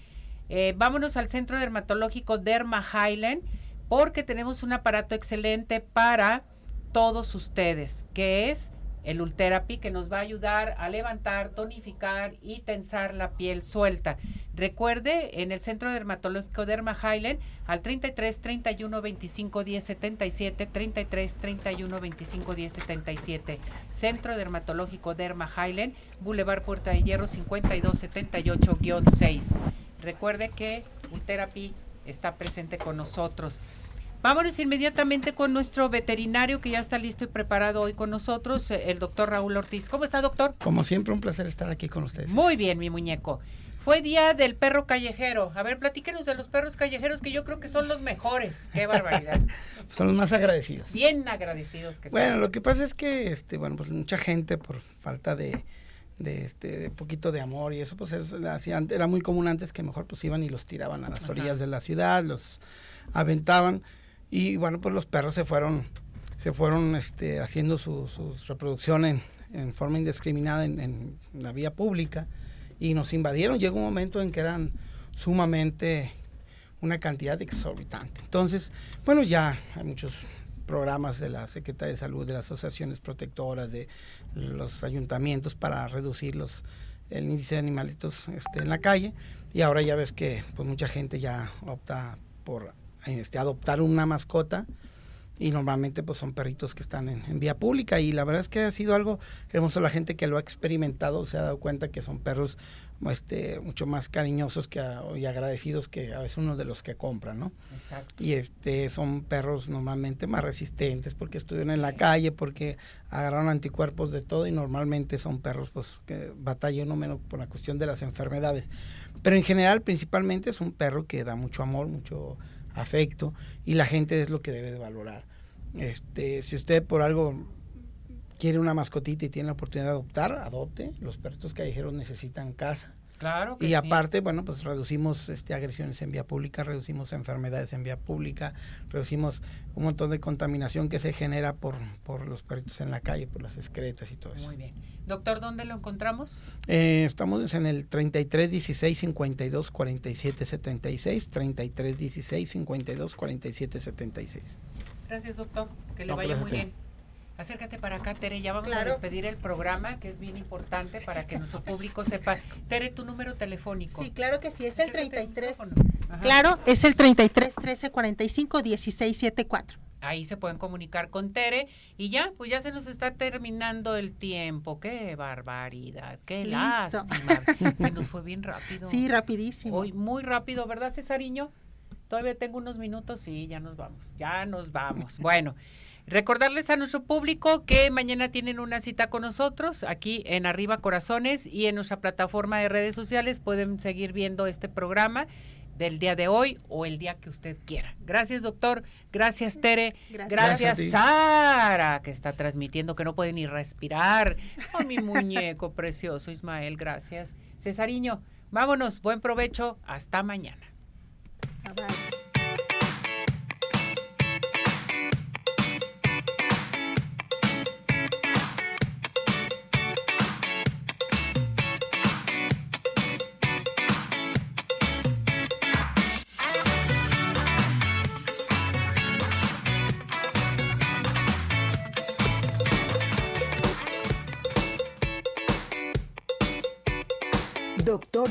[SPEAKER 1] Eh, vámonos al centro dermatológico Derma Highland porque tenemos un aparato excelente para todos ustedes, que es el Ultherapy, que nos va a ayudar a levantar, tonificar y tensar la piel suelta. Recuerde, en el Centro Dermatológico Derma Highland, al 33 31 25 10 77, 33 31 25 10 77. Centro Dermatológico Derma Highland, Boulevard Puerta de Hierro 52 78-6. Recuerde que Ultherapy está presente con nosotros. Vámonos inmediatamente con nuestro veterinario que ya está listo y preparado hoy con nosotros, eh, el doctor Raúl Ortiz. ¿Cómo está, doctor?
[SPEAKER 12] Como siempre, un placer estar aquí con ustedes.
[SPEAKER 1] Muy bien, mi muñeco. Fue día del perro callejero. A ver, platíquenos de los perros callejeros que yo creo que son los mejores. Qué (laughs) barbaridad.
[SPEAKER 12] son los más agradecidos.
[SPEAKER 1] Bien agradecidos que
[SPEAKER 12] Bueno, lo que pasa es que, este, bueno, pues mucha gente por falta de, de este de poquito de amor y eso pues era muy común antes que mejor pues iban y los tiraban a las orillas de la ciudad los aventaban y bueno pues los perros se fueron se fueron este haciendo su, reproducción en, en, forma indiscriminada en, en, la vía pública y nos invadieron llegó un momento en que eran sumamente una cantidad exorbitante entonces bueno ya hay muchos programas de la Secretaría de Salud, de las asociaciones protectoras, de los ayuntamientos para reducir los, el índice de animalitos este, en la calle. Y ahora ya ves que pues mucha gente ya opta por este, adoptar una mascota y normalmente pues son perritos que están en, en, vía pública y la verdad es que ha sido algo hermoso la gente que lo ha experimentado se ha dado cuenta que son perros este, mucho más cariñosos que y agradecidos que a veces uno de los que compran, ¿no? Exacto. Y este, son perros normalmente más resistentes porque estuvieron en la calle, porque agarraron anticuerpos de todo y normalmente son perros pues que batallan uno menos por la cuestión de las enfermedades. Pero en general, principalmente es un perro que da mucho amor, mucho afecto y la gente es lo que debe de valorar. Este, si usted por algo quiere una mascotita y tiene la oportunidad de adoptar, adopte. Los perritos callejeros necesitan casa.
[SPEAKER 1] Claro
[SPEAKER 12] y aparte, bueno, pues reducimos este, agresiones en vía pública, reducimos enfermedades en vía pública, reducimos un montón de contaminación que se genera por, por los perritos en la calle, por las excretas y todo eso.
[SPEAKER 1] Muy bien. Doctor, ¿dónde lo encontramos?
[SPEAKER 12] Eh, estamos en el 33 16 52 47 76, 33 16 52 47 76.
[SPEAKER 1] Gracias, doctor. Que le vaya muy bien. Acércate para acá, Tere. Ya vamos a despedir el programa, que es bien importante para que nuestro público sepa. Tere, tu número telefónico.
[SPEAKER 11] Sí, claro que sí, es el 33. Claro, es el 33 13 45 16 74.
[SPEAKER 1] Ahí se pueden comunicar con Tere y ya, pues ya se nos está terminando el tiempo. Qué barbaridad, qué lástima. se nos fue bien rápido.
[SPEAKER 11] Sí, rapidísimo.
[SPEAKER 1] Hoy muy rápido, ¿verdad, Cesariño? Todavía tengo unos minutos, sí, ya nos vamos, ya nos vamos. Bueno. Recordarles a nuestro público que mañana tienen una cita con nosotros aquí en Arriba Corazones y en nuestra plataforma de redes sociales pueden seguir viendo este programa del día de hoy o el día que usted quiera. Gracias, doctor. Gracias, Tere. Gracias, Sara, que está transmitiendo que no puede ni respirar. Oh, mi muñeco precioso, Ismael. Gracias. Cesariño, vámonos. Buen provecho. Hasta mañana.